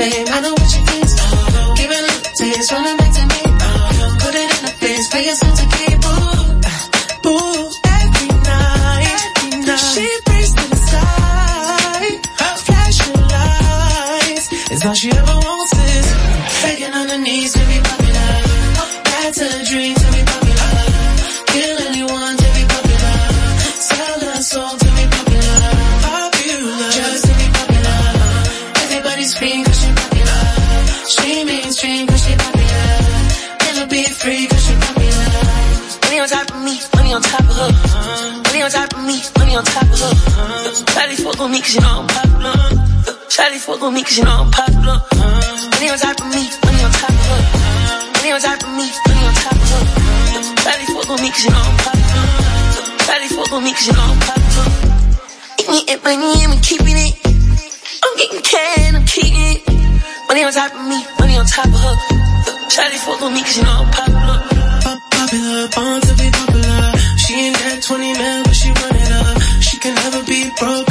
fame. I know what she thinks. Uh, give it up, taste, running back to me. Put it in the face, pay yourself to keep. Ooh, ooh, every night, every night. She brings to the side, flashing lights. It's all she ever cause you know I'm popular. Shawty fuck with me cause you know I'm popular. Money on top of me, money on top of her. Money on top of me, money on top of her. Shawty fuck with me cause you know I'm popular. Shawty fuck with me cause you know I'm popular. Eating it, money, I'm keeping it. I'm getting can, I'm keeping it. Money on top of me, money on top of her. Shawty fuck with me cause you know I'm popular. Pop popular, born to be popular. She ain't got 20 mil, but she run it up. She can never be broke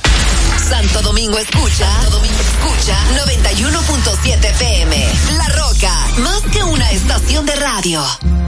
Santo Domingo escucha, Santo Domingo escucha 91.7 PM. La Roca, más que una estación de radio.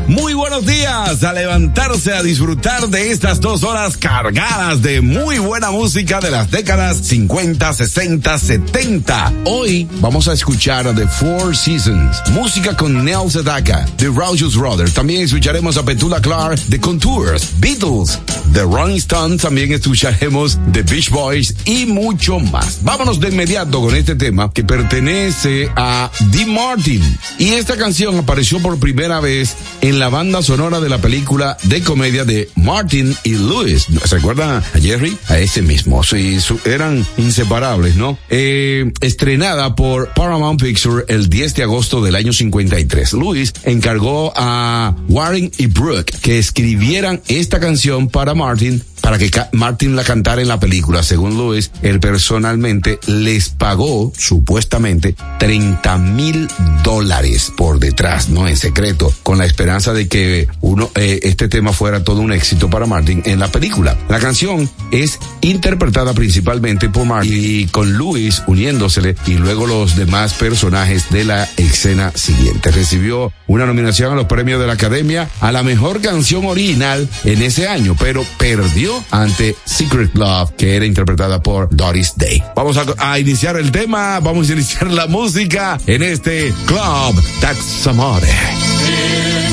Muy buenos días, a levantarse a disfrutar de estas dos horas cargadas de muy buena música de las décadas 50, 60, 70. Hoy vamos a escuchar a The Four Seasons, música con Neil Sedaka, The Rouseous Brothers. También escucharemos a Petula Clark, The Contours, Beatles, The Rolling Stones. También escucharemos The Beach Boys y mucho más. Vámonos de inmediato con este tema que pertenece a Dean Martin. Y esta canción apareció por primera vez en la banda sonora de la película de comedia de Martin y Lewis. ¿Se acuerdan a Jerry? A ese mismo. Sí, eran inseparables, ¿no? Eh, estrenada por Paramount Pictures el 10 de agosto del año 53. Lewis encargó a Warren y Brooke que escribieran esta canción para Martin para que Martin la cantara en la película. Según Lewis, él personalmente les pagó, supuestamente, 30 mil dólares por detrás, ¿no? En secreto, con la esperanza de que uno, eh, este tema fuera todo un éxito para Martin en la película. La canción es interpretada principalmente por Martin y con Lewis uniéndosele y luego los demás personajes de la escena siguiente. Recibió una nominación a los premios de la Academia a la mejor canción original en ese año, pero perdió ante Secret Love, que era interpretada por Doris Day. Vamos a, iniciar el tema, vamos a iniciar la música en este Club Taxamore. When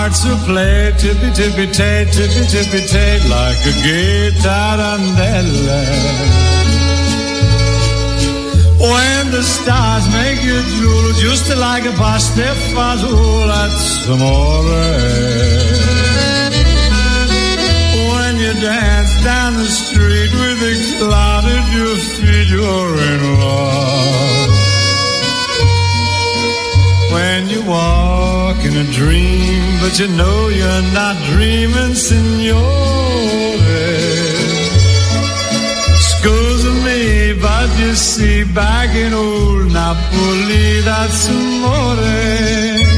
hearts will play tippy tippy tay, tippy tippy tay, like a gay tarantella. When the stars make you drool, just like a pastefazul at some more. Eh. When you dance down the street with a cloud at your feet, you're in love. when you walk in a dream, but you know you're not dreaming, signore. Scusa me, but you see, back in old Napoli, that's amore.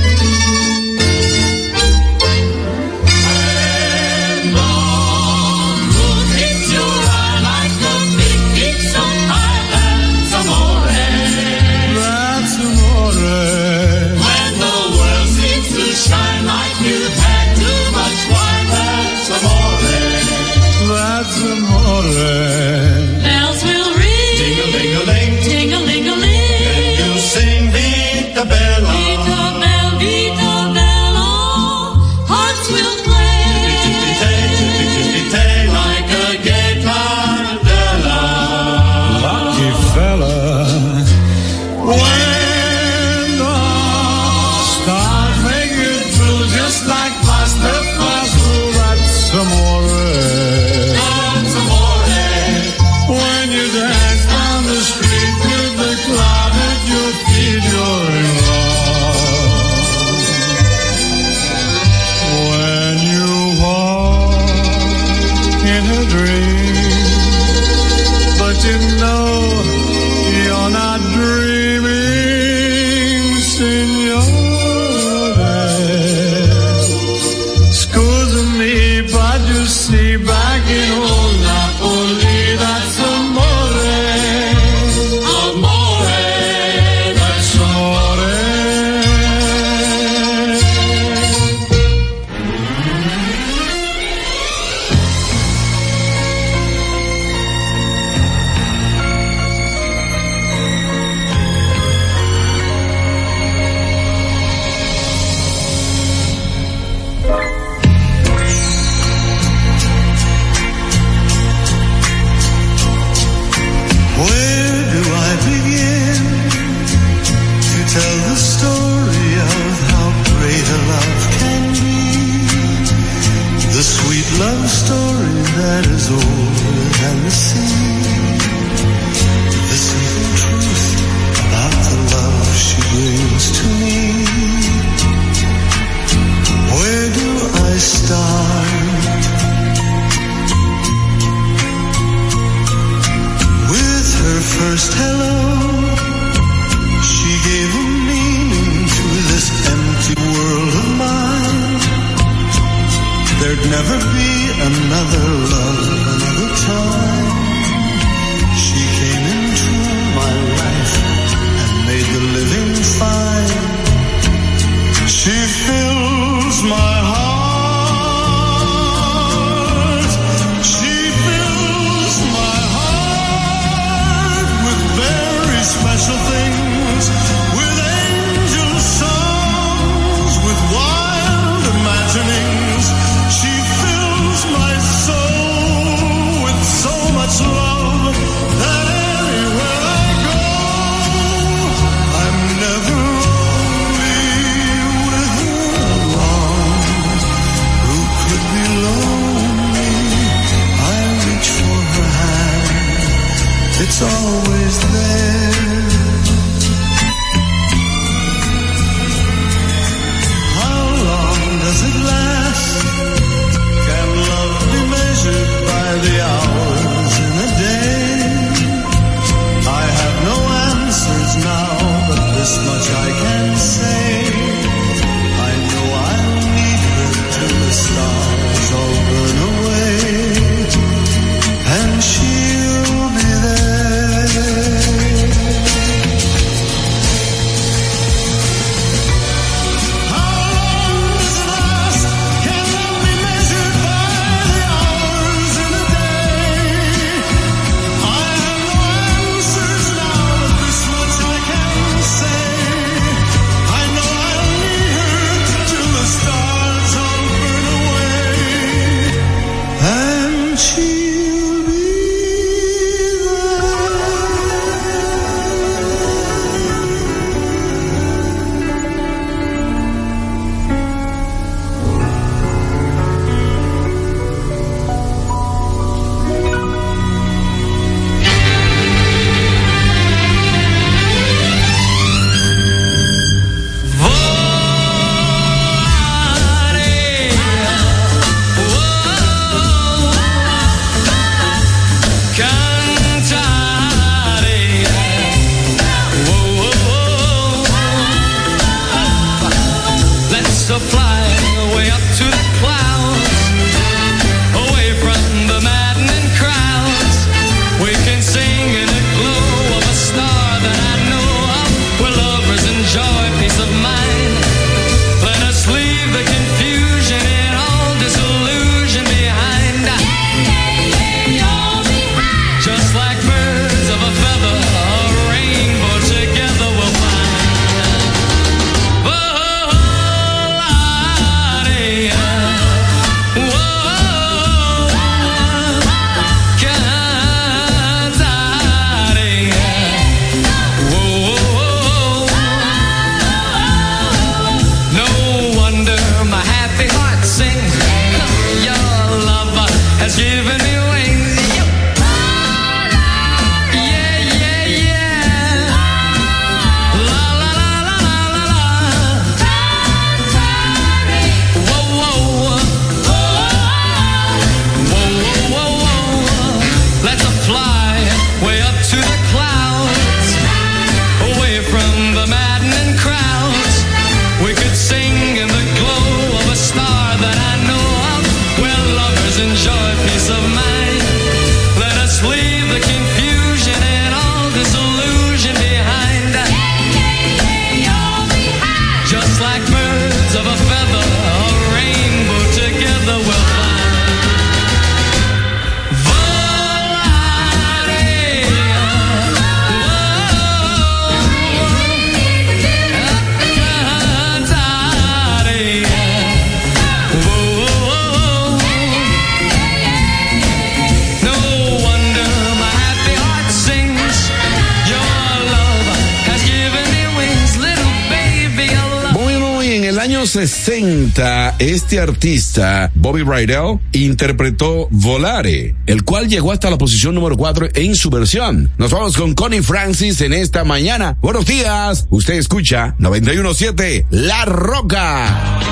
60, este artista, Bobby Rydell, interpretó Volare, el cual llegó hasta la posición número 4 en su versión. Nos vamos con Connie Francis en esta mañana. Buenos días, usted escucha 917 La Roca.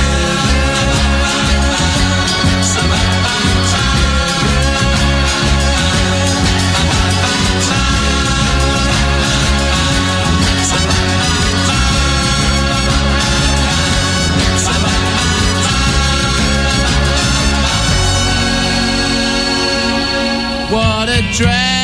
drive.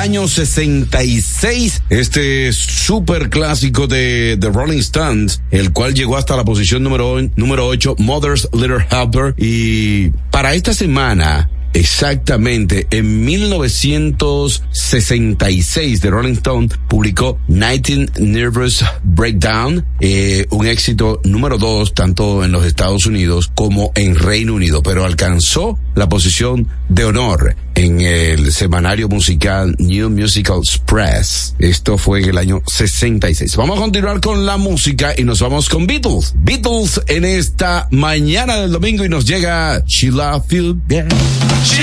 año 66, este super clásico de The Rolling Stones, el cual llegó hasta la posición número, número 8, Mother's Little Helper. Y para esta semana, Exactamente, en 1966 The Rolling Stone publicó 19 Nervous Breakdown, eh, un éxito número 2 tanto en los Estados Unidos como en Reino Unido, pero alcanzó la posición de honor en el semanario musical New Musical Express. Esto fue en el año 66. Vamos a continuar con la música y nos vamos con Beatles. Beatles en esta mañana del domingo y nos llega She Love You She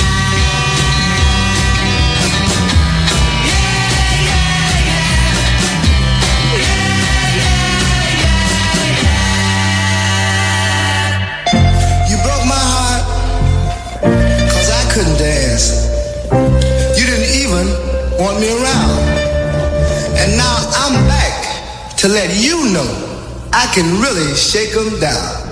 to let you know I can really shake them down.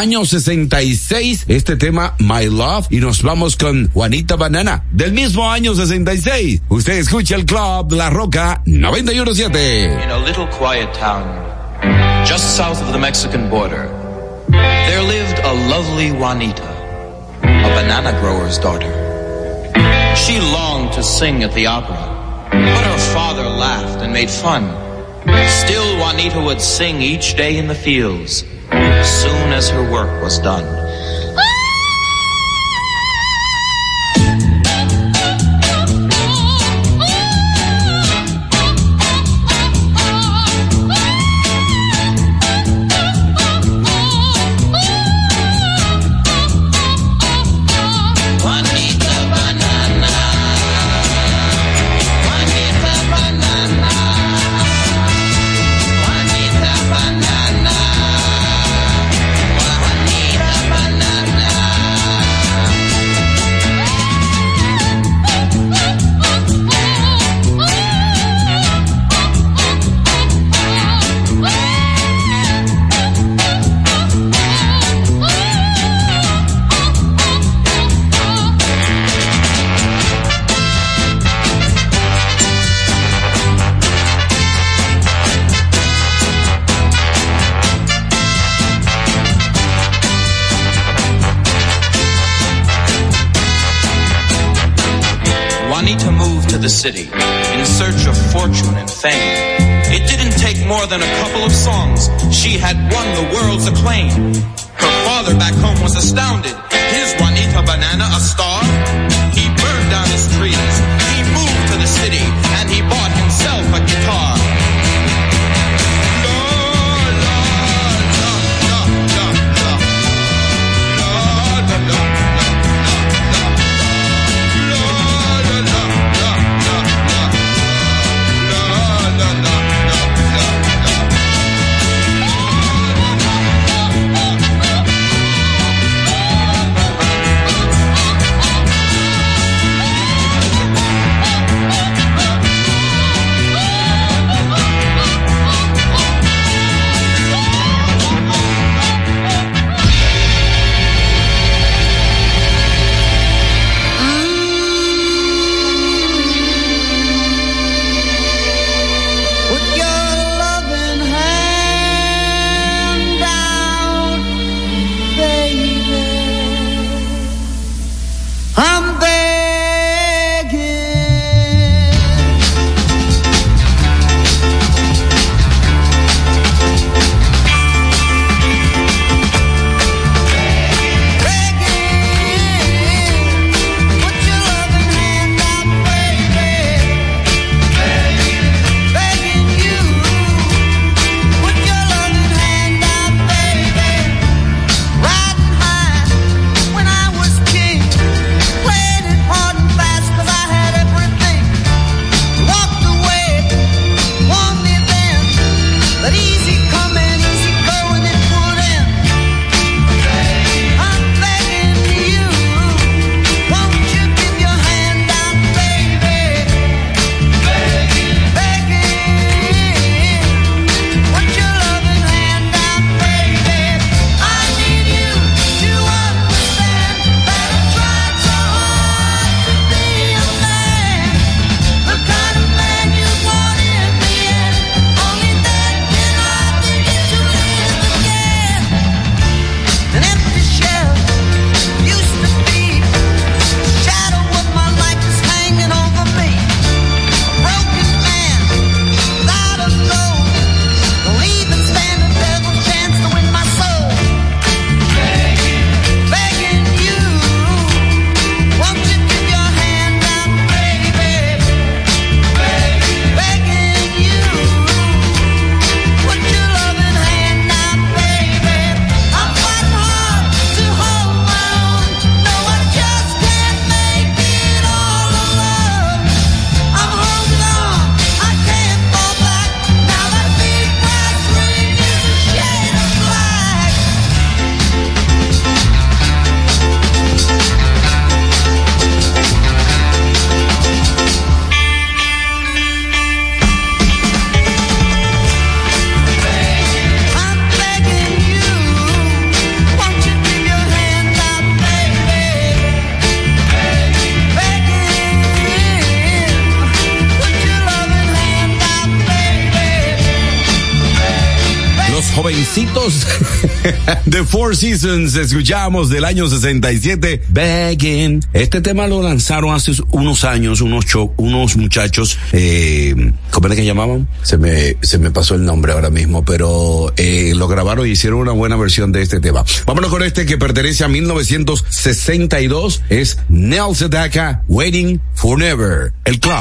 Año 66, este tema My Love, y nos vamos con Juanita Banana, del mismo año 66. Usted escucha el club La Roca 917. In a little quiet town, just south of the Mexican border, there lived a lovely Juanita, a banana grower's daughter. She longed to sing at the opera, but her father laughed and made fun. Still, Juanita would sing each day in the fields, soon as her work was done. The Four Seasons, escuchamos del año 67, Begging. Este tema lo lanzaron hace unos años unos cho unos muchachos, eh, ¿cómo era que llamaban? Se me, se me pasó el nombre ahora mismo, pero eh, lo grabaron y hicieron una buena versión de este tema. Vámonos con este que pertenece a 1962, es Nelson Daca, Waiting Forever, el club.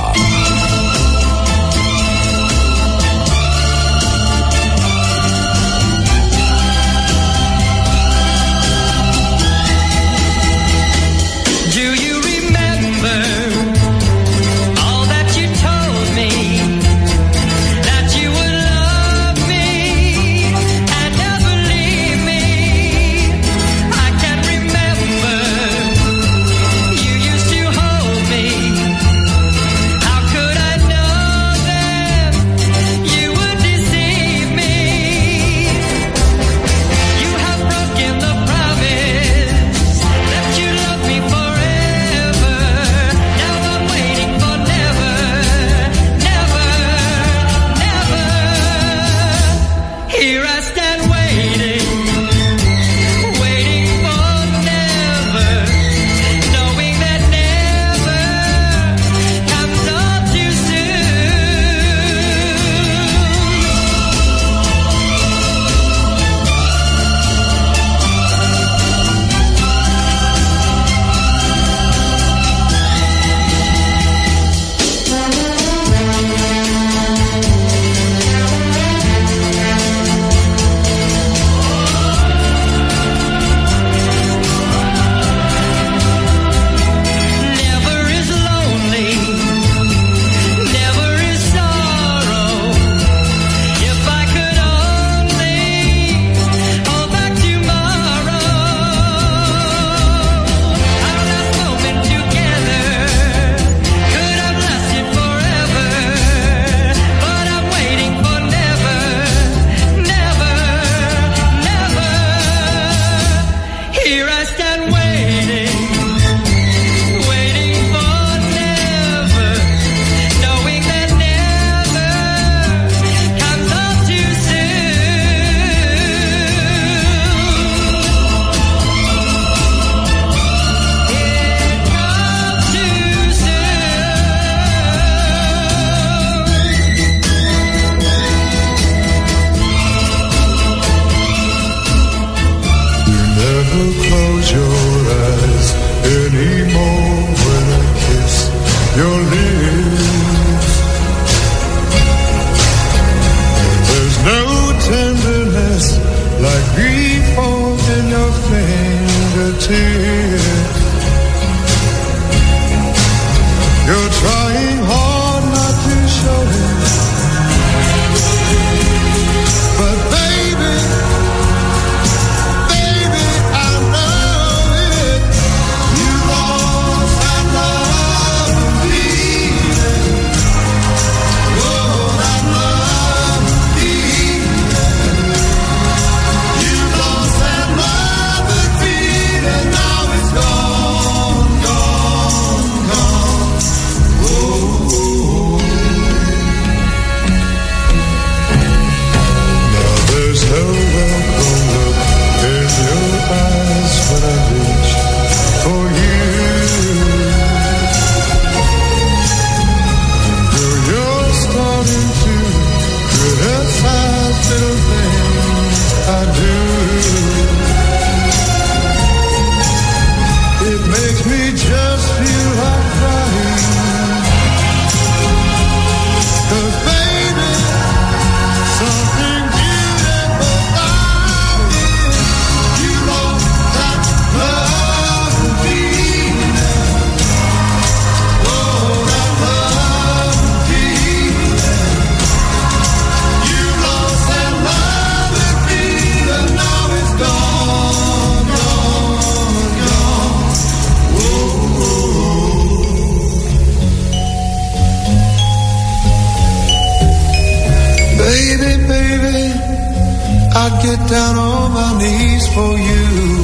down on my knees for you.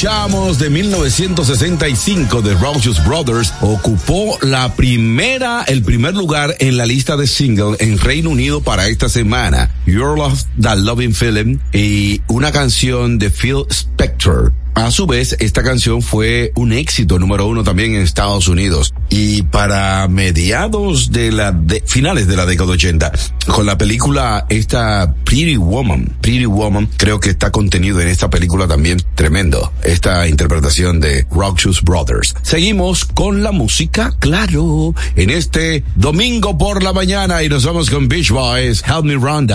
Escuchamos de 1965 de Rogers Brothers ocupó la primera, el primer lugar en la lista de single en Reino Unido para esta semana. Your Love, That Loving Feeling y una canción de Phil Spector. A su vez, esta canción fue un éxito número uno también en Estados Unidos. Y para mediados de la, de, finales de la década 80, con la película esta Pretty Woman, Pretty Woman, creo que está contenido en esta película también tremendo. Esta interpretación de Roxas Brothers. Seguimos con la música, claro, en este domingo por la mañana y nos vamos con Beach Boys, Help Me. Well,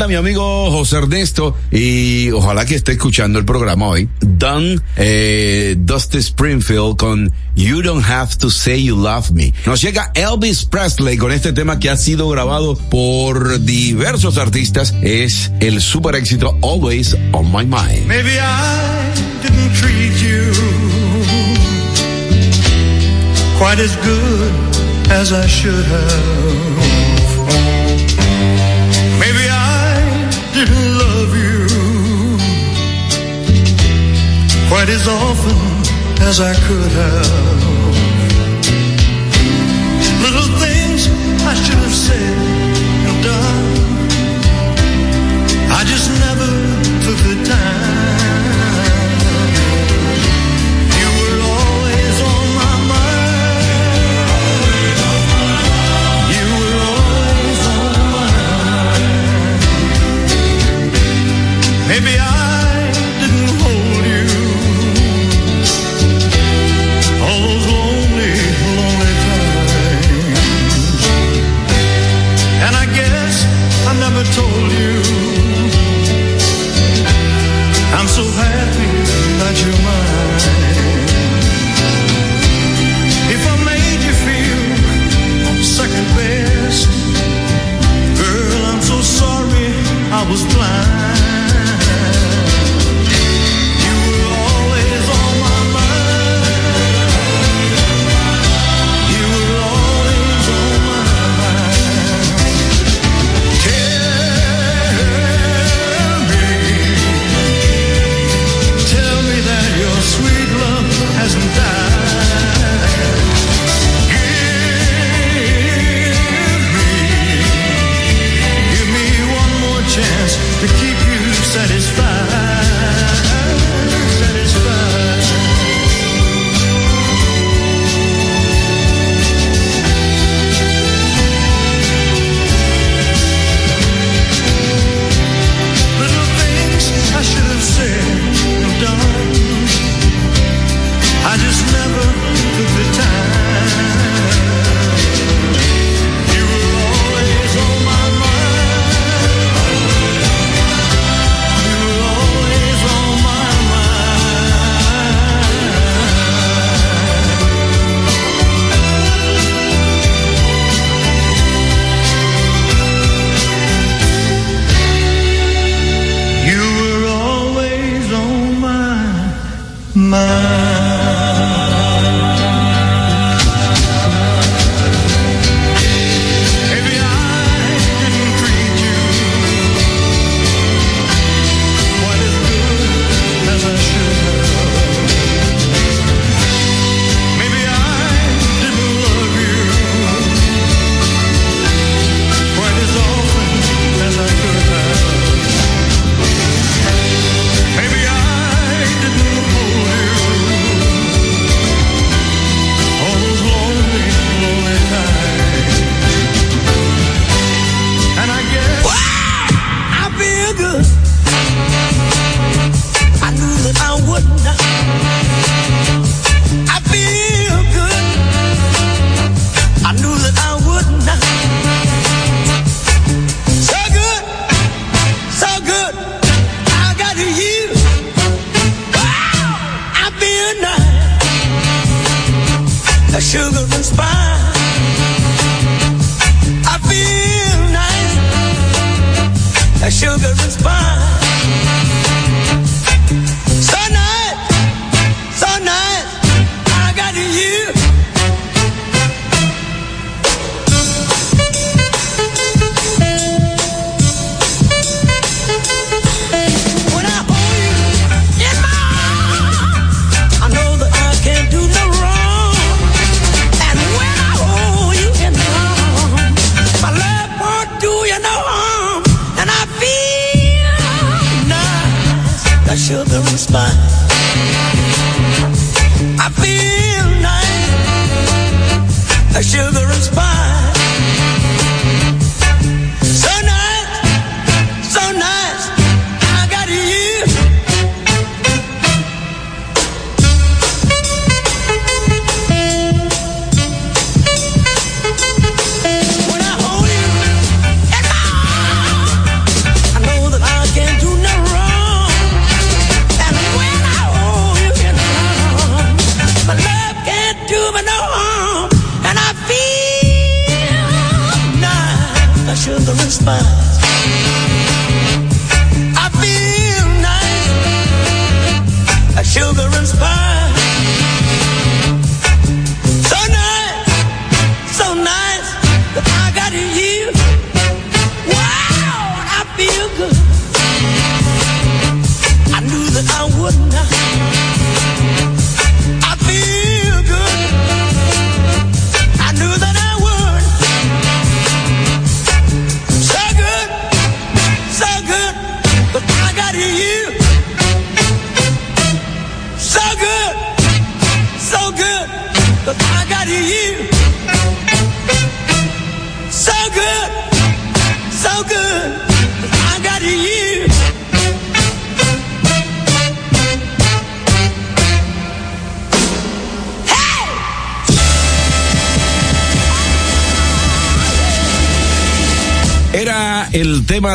encanta mi amigo José Ernesto y ojalá que esté escuchando el programa hoy. Don eh, Dusty Springfield con You Don't Have to Say You Love Me. Nos llega Elvis Presley con este tema que ha sido grabado por diversos artistas. Es el super éxito Always on My Mind. Maybe I didn't treat you quite as good as I should have. quite as often as I could have.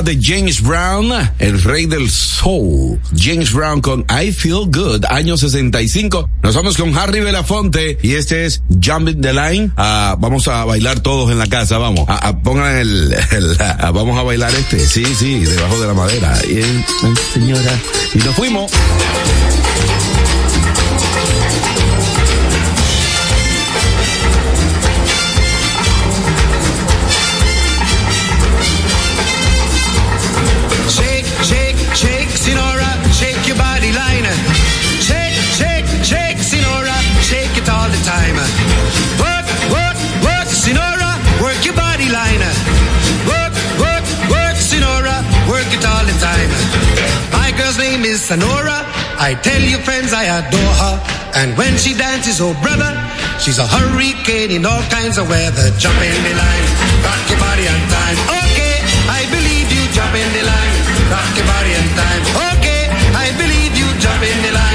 De James Brown, el rey del soul. James Brown con I Feel Good, año 65. Nos vamos con Harry Belafonte y este es Jumping the Line. Ah, vamos a bailar todos en la casa, vamos. Ah, ah, pongan el, vamos a bailar este. Sí, sí, debajo de la madera. Y, eh, señora. Y nos fuimos. Sonora. I tell you friends I adore her. And when she dances, oh brother, she's a hurricane in all kinds of weather. Jump in the line, rock your body on time. Okay, I believe you jump in the line, rock your body on time. Okay, I believe you jump in the line,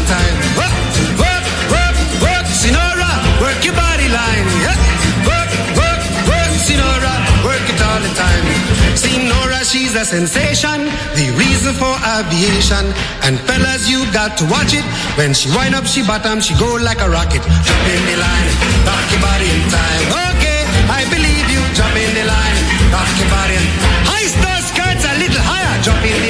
The time. Work, work, work, work, Sinora, work your body line. Yeah. Work, work, work, Sinora, work it all the time. Sinora, she's a sensation, the reason for aviation. And fellas, you got to watch it. When she wind up, she bottom, she go like a rocket. Jump in the line, rock your body in time. Okay, I believe you. Jump in the line, rock your body. in- High star skirts a little higher. Jump in the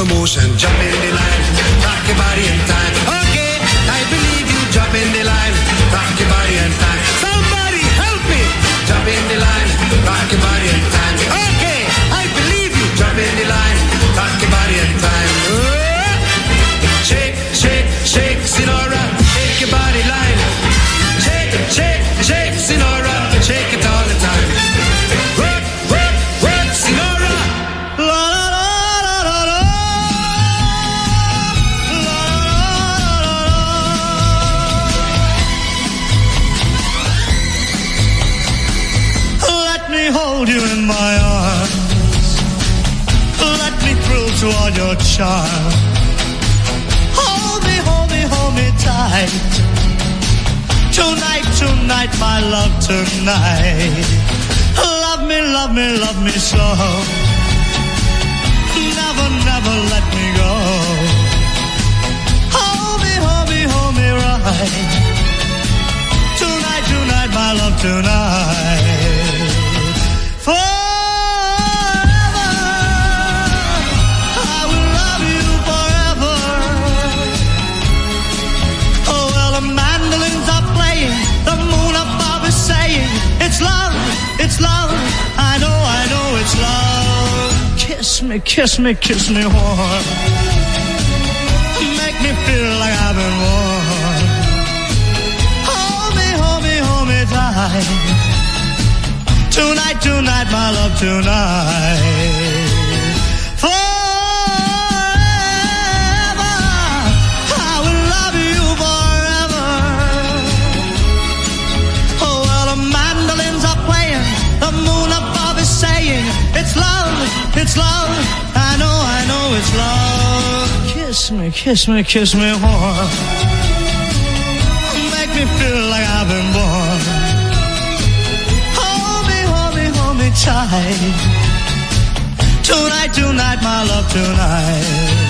slow motion. Jump me, kiss me, warm. Make me feel like I've been warm. Hold me, hold me, hold me tight. Tonight, tonight, my love, tonight. Kiss me, kiss me, kiss me warm. Make me feel like I've been born. Hold me, hold me, hold me tight. Tonight, tonight, my love, tonight.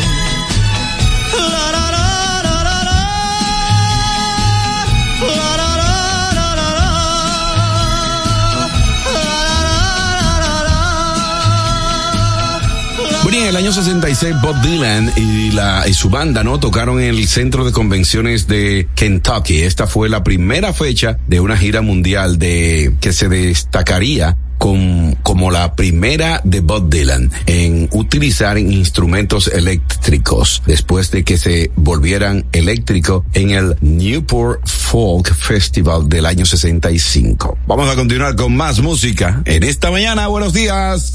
En el año 66 Bob Dylan y, su banda, ¿no? Tocaron en el centro de convenciones de Kentucky. Esta fue la primera fecha de una gira mundial que se destacaría como la primera de Bob Dylan en utilizar instrumentos eléctricos después de que se volvieran eléctricos en el Newport Folk Festival del año 65. Vamos a continuar con más música en esta mañana. Buenos días.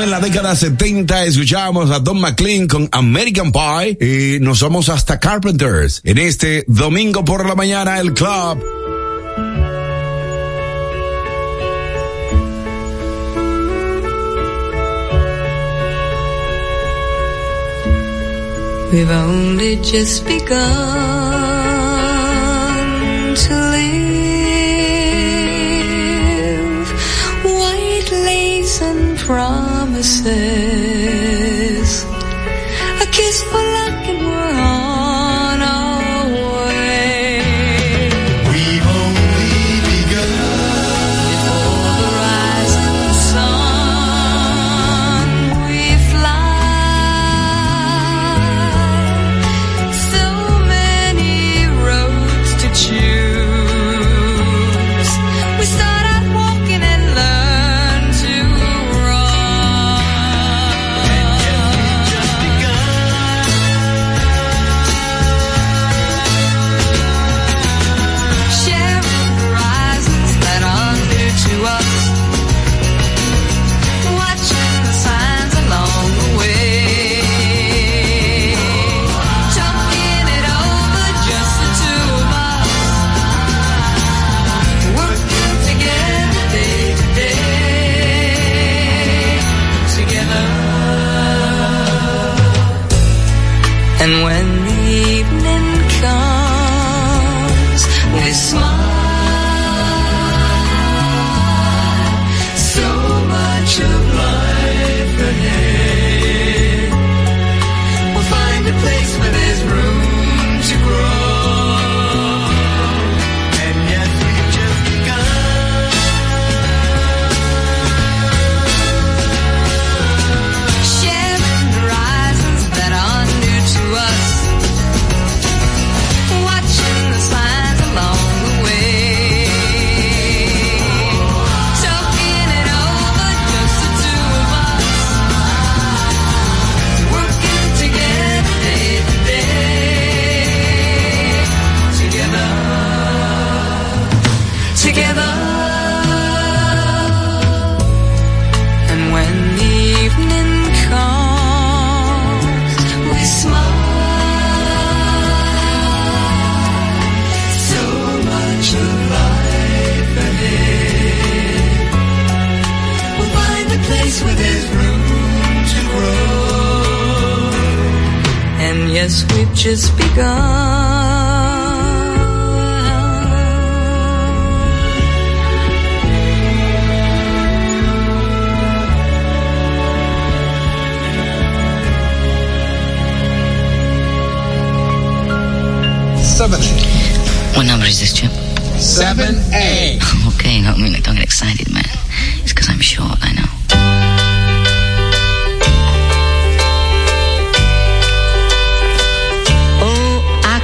En la década 70, escuchamos a Don McLean con American Pie y nos vamos hasta Carpenters en este domingo por la mañana el club. We've only just begun to live white lace and pride. amanecer. just begun. Seven. What number is this, Jim? Seven A. Okay, me don't get excited, man. It's because I'm short. I know.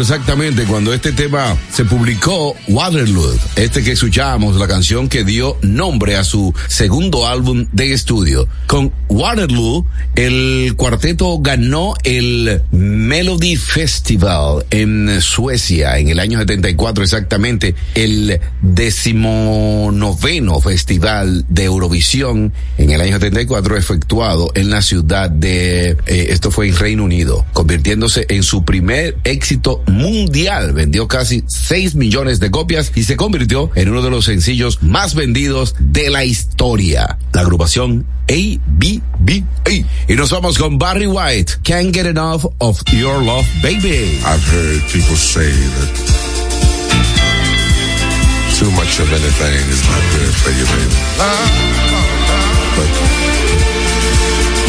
exactamente cuando este tema se publicó, Waterloo, este que escuchábamos, la canción que dio nombre a su segundo álbum de estudio. Con Waterloo, el cuarteto ganó el Melody Festival en Suecia en el año 74 exactamente, el decimonoveno Festival de Eurovisión en el año 74 efectuado en la ciudad de, eh, esto fue en Reino Unido, convirtiéndose en su primer éxito mundial. Vendió casi 6 millones de copias y se convirtió en uno de los sencillos más vendidos de la historia. La agrupación ABBA. Y nos vamos con Barry White. Can't get enough of your love, baby. I've heard people say that too much of anything is not good for you, baby. But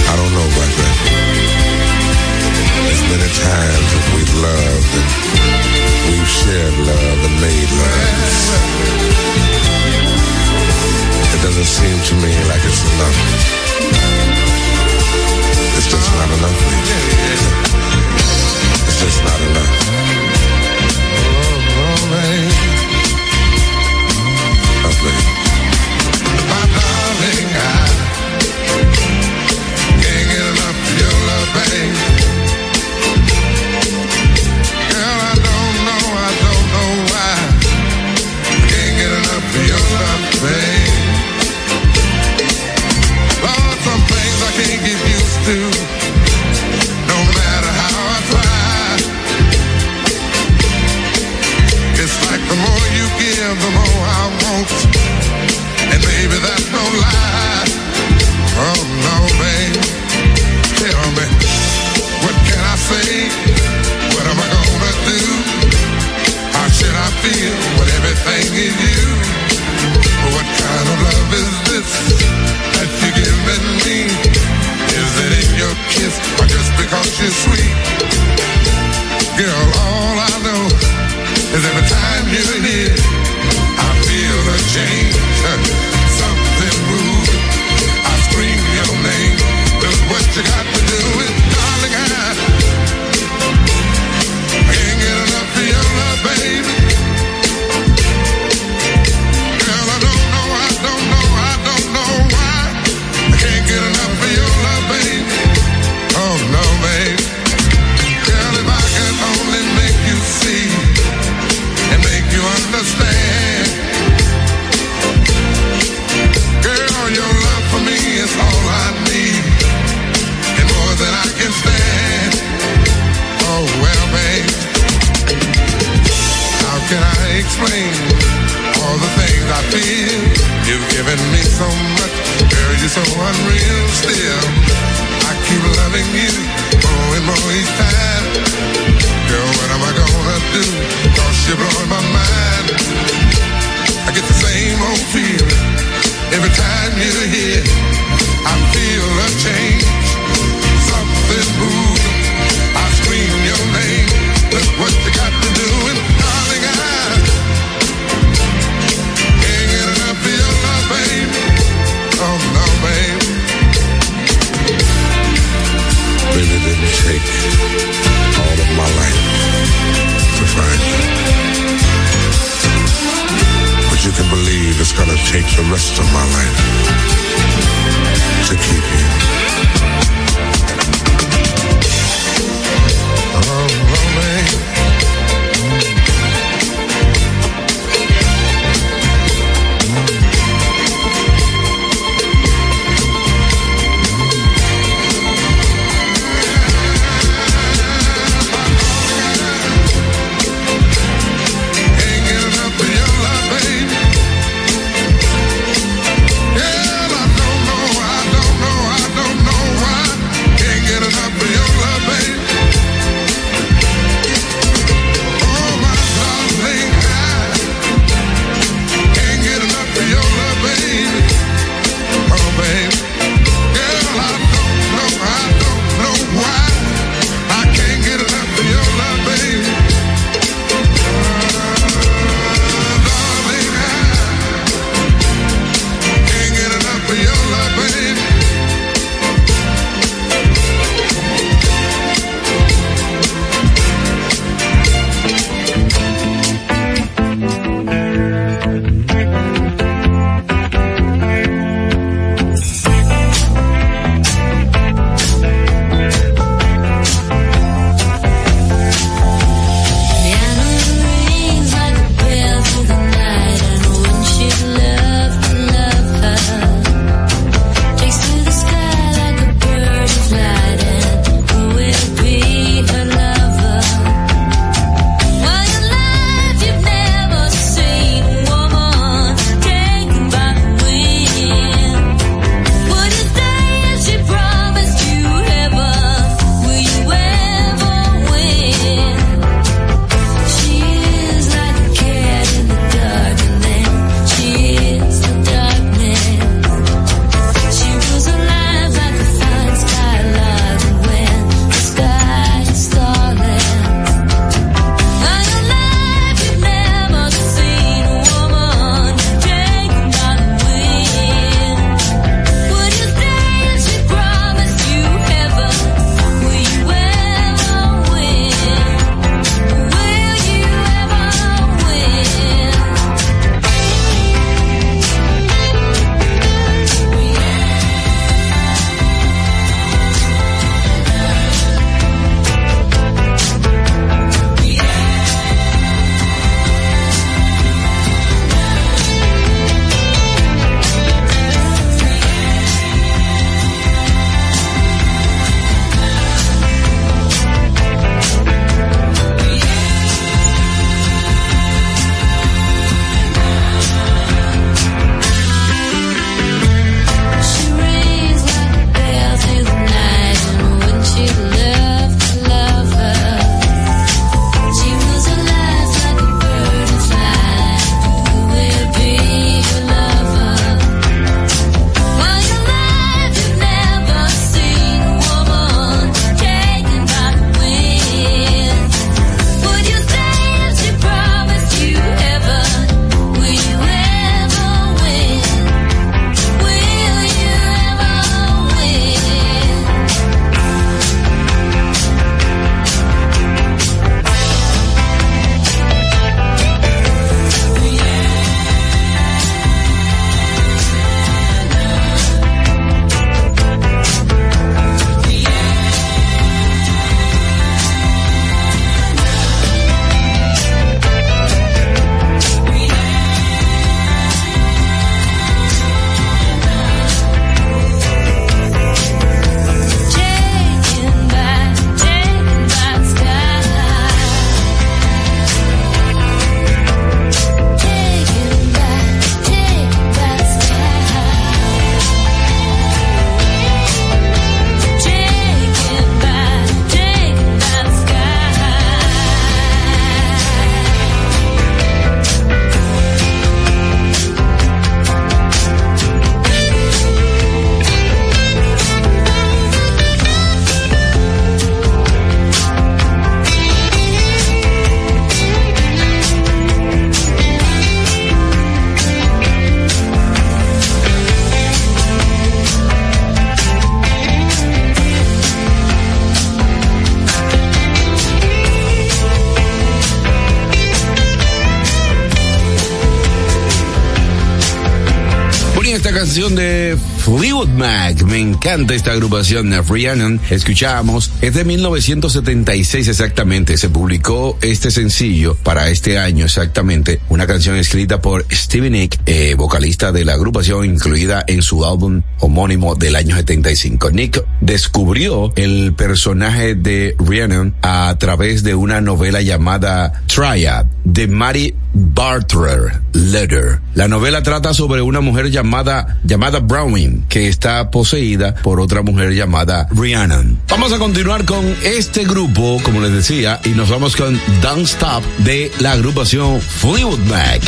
I don't know about that. There's many times we love and we've shared love and made love. It doesn't seem to me like it's enough. It's just not enough. It's just not enough. Encanta esta agrupación de Rhiannon. Escuchamos, es de 1976 exactamente. Se publicó este sencillo para este año exactamente. Una canción escrita por Stevie Nick, eh, vocalista de la agrupación, incluida en su álbum homónimo del año 75. Nick descubrió el personaje de Rhiannon a través de una novela llamada Triad de Mary Bartrer Letter. La novela trata sobre una mujer llamada, llamada Browning, que está poseída por otra mujer llamada Rhiannon. Vamos a continuar con este grupo, como les decía, y nos vamos con Don't Stop de la agrupación Fleetwood Mac.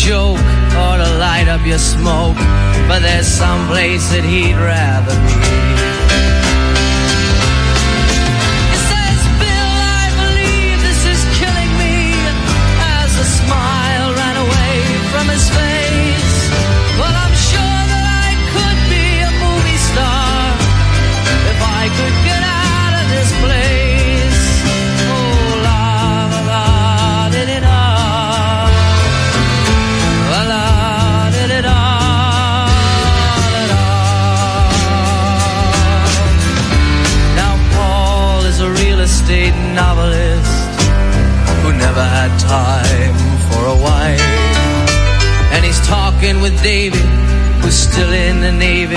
joke or to light up your smoke, but there's some place that he'd rather be. time for a wife. And he's talking with David, who's still in the Navy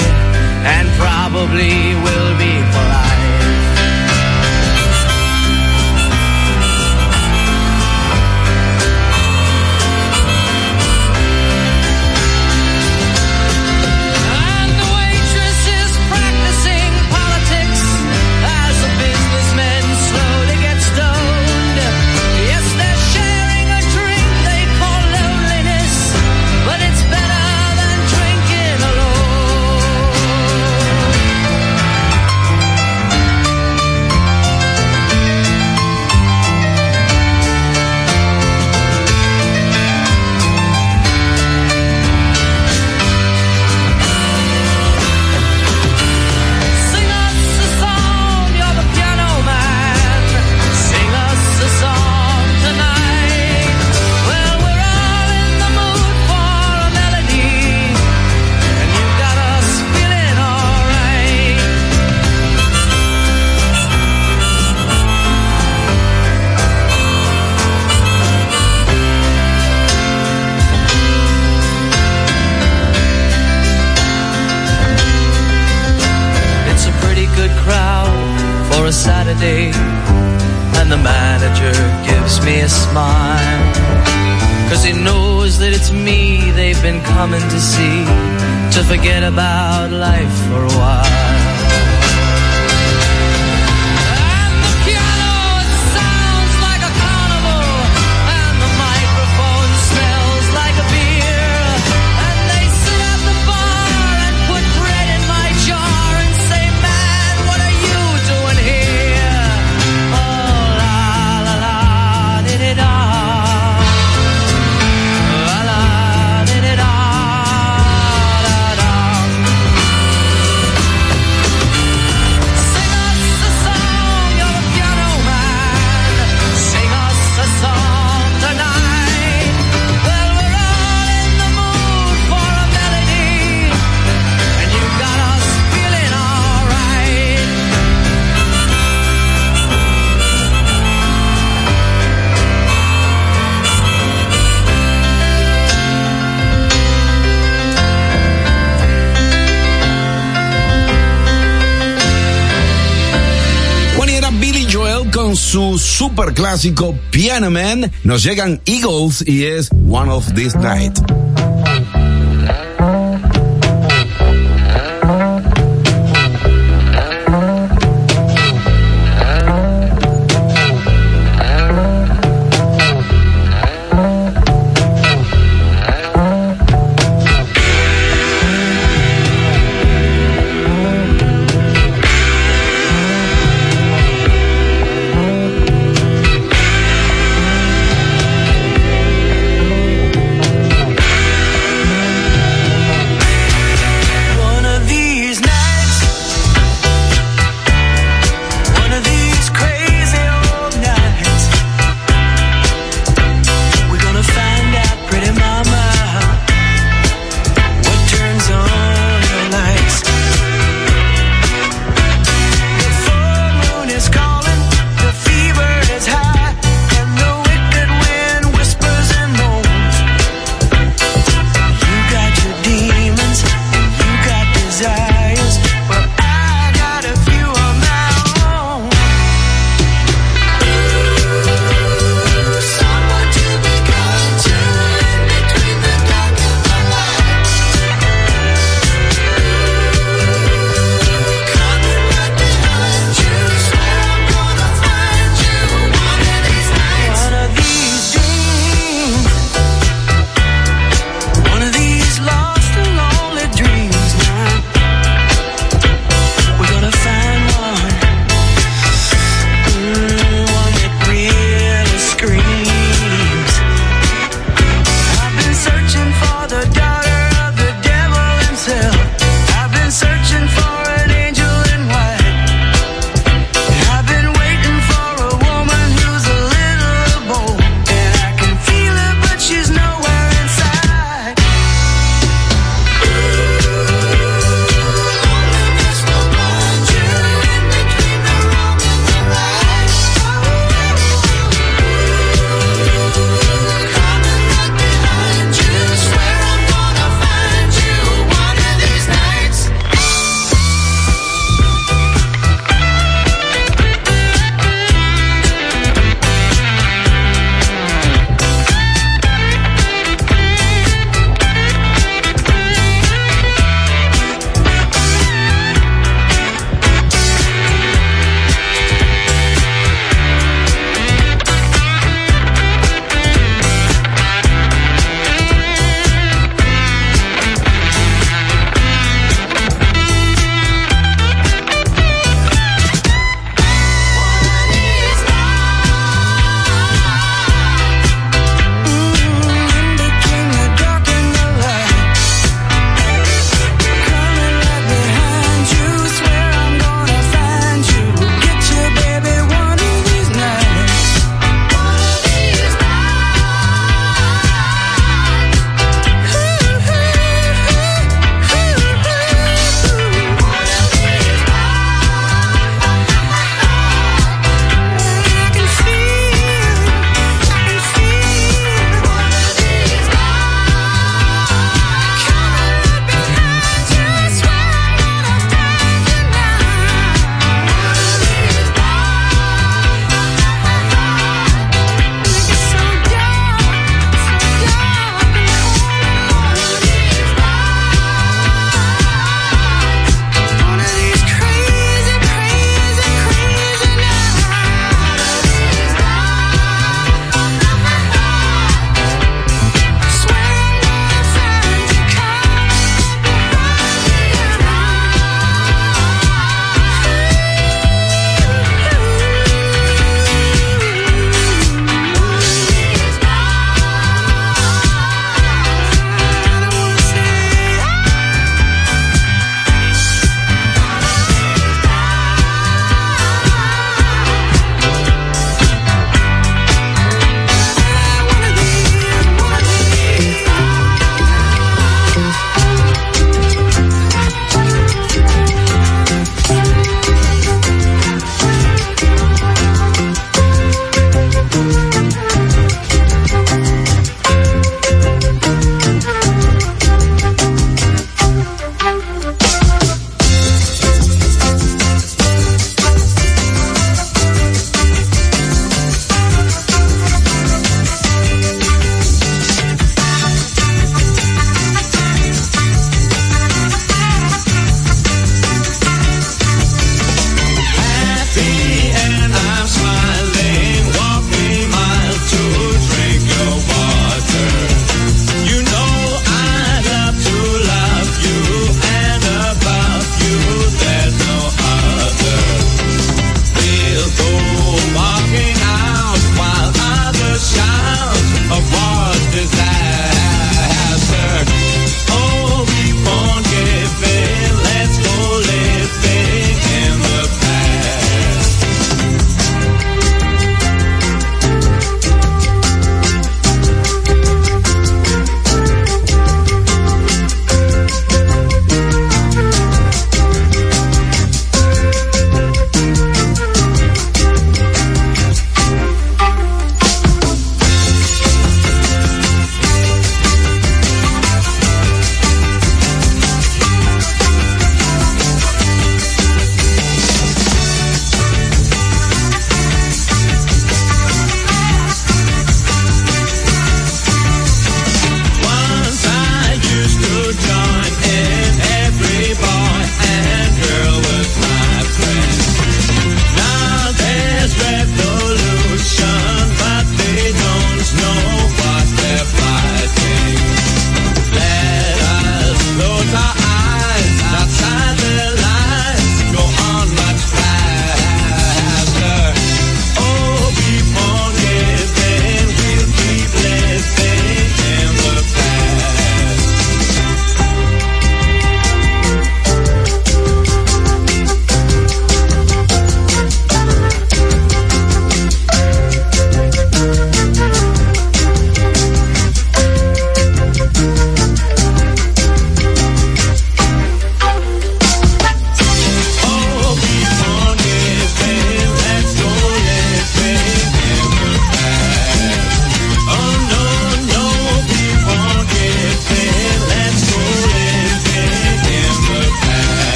and probably will be. super clásico Piano Man, nos llegan Eagles y es One of These Night.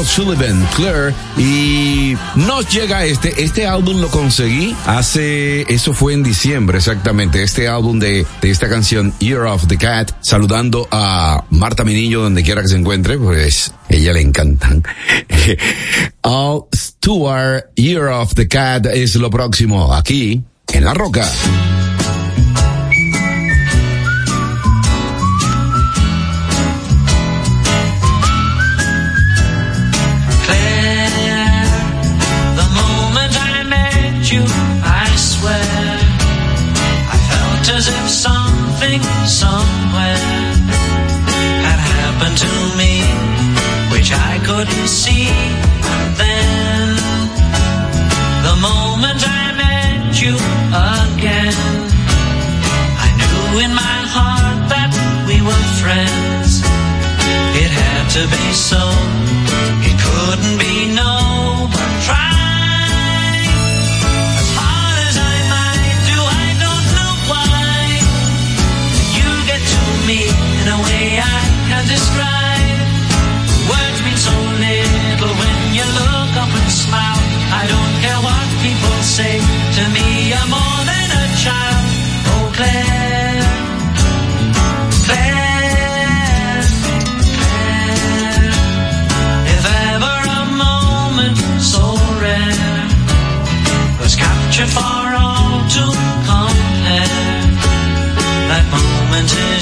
Gilbert O'Sullivan, Claire, y nos llega este, este álbum lo conseguí hace, eso fue en diciembre exactamente, este álbum de, de esta canción Year of the Cat, saludando a Marta Minillo donde quiera que se encuentre, pues ella le encantan. All Stewart, Year of the Cat es lo próximo aquí en La Roca. Something somewhere had happened to me, which I couldn't see. And then, the moment I met you again, I knew in my heart that we were friends. It had to be so.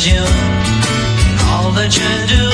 You all that you do.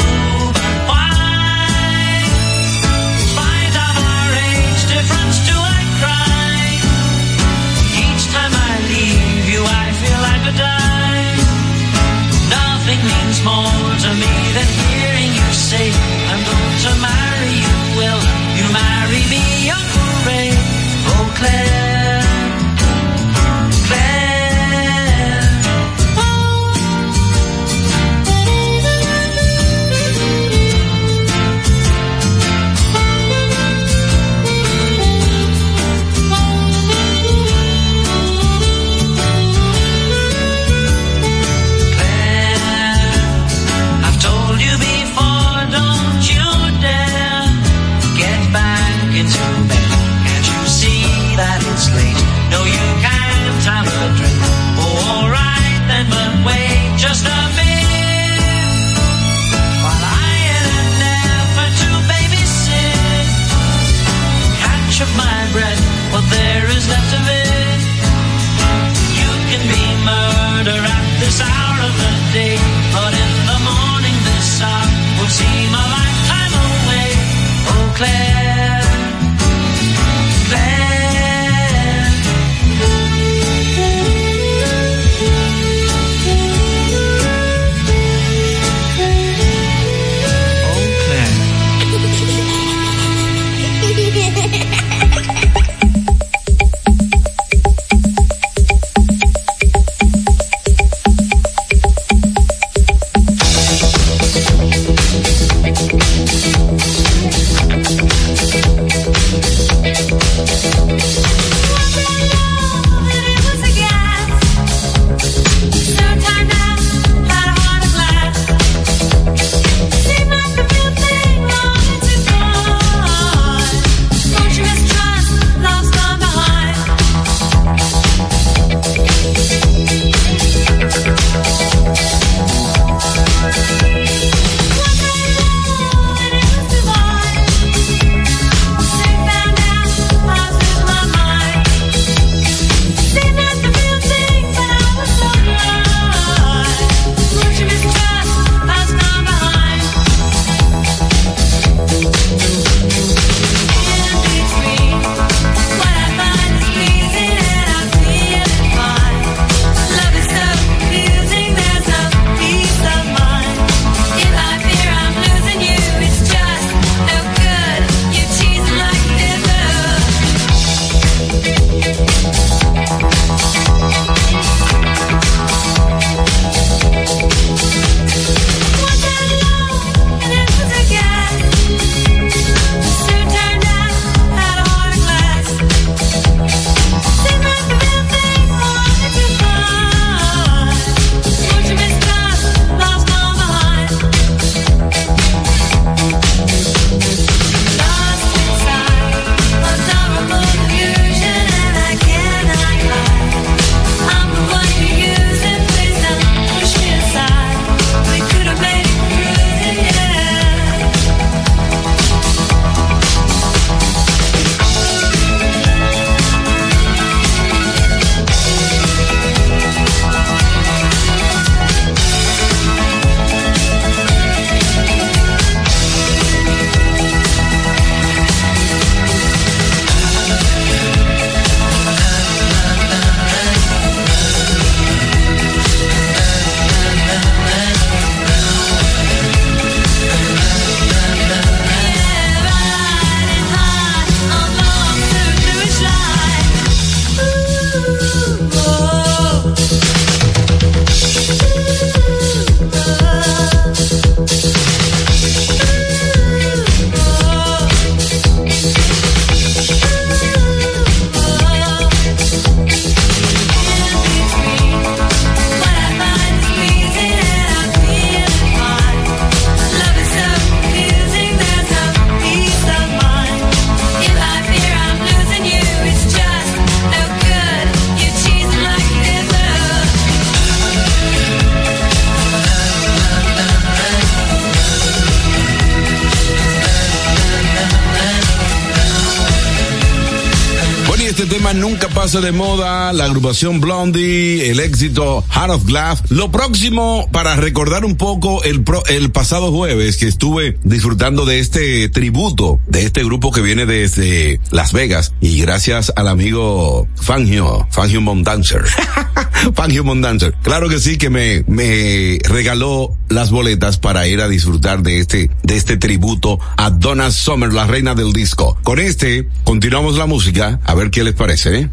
De moda, la agrupación Blondie, el éxito Heart of Glass. Lo próximo, para recordar un poco el, pro- el pasado jueves que estuve disfrutando de este tributo, de este grupo que viene desde Las Vegas, y gracias al amigo Fangio, Fangio Mondancer. Fangio Mondancer. Claro que sí, que me, me regaló las boletas para ir a disfrutar de este, de este tributo a Donna Summer, la reina del disco. Con este, continuamos la música, a ver qué les parece, ¿eh?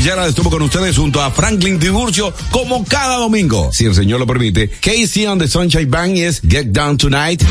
Luis Fitzgerald estuvo con ustedes junto a Franklin Tiburcio como cada domingo. Si el señor lo permite. Casey on the Sunshine Band es Get Down Tonight.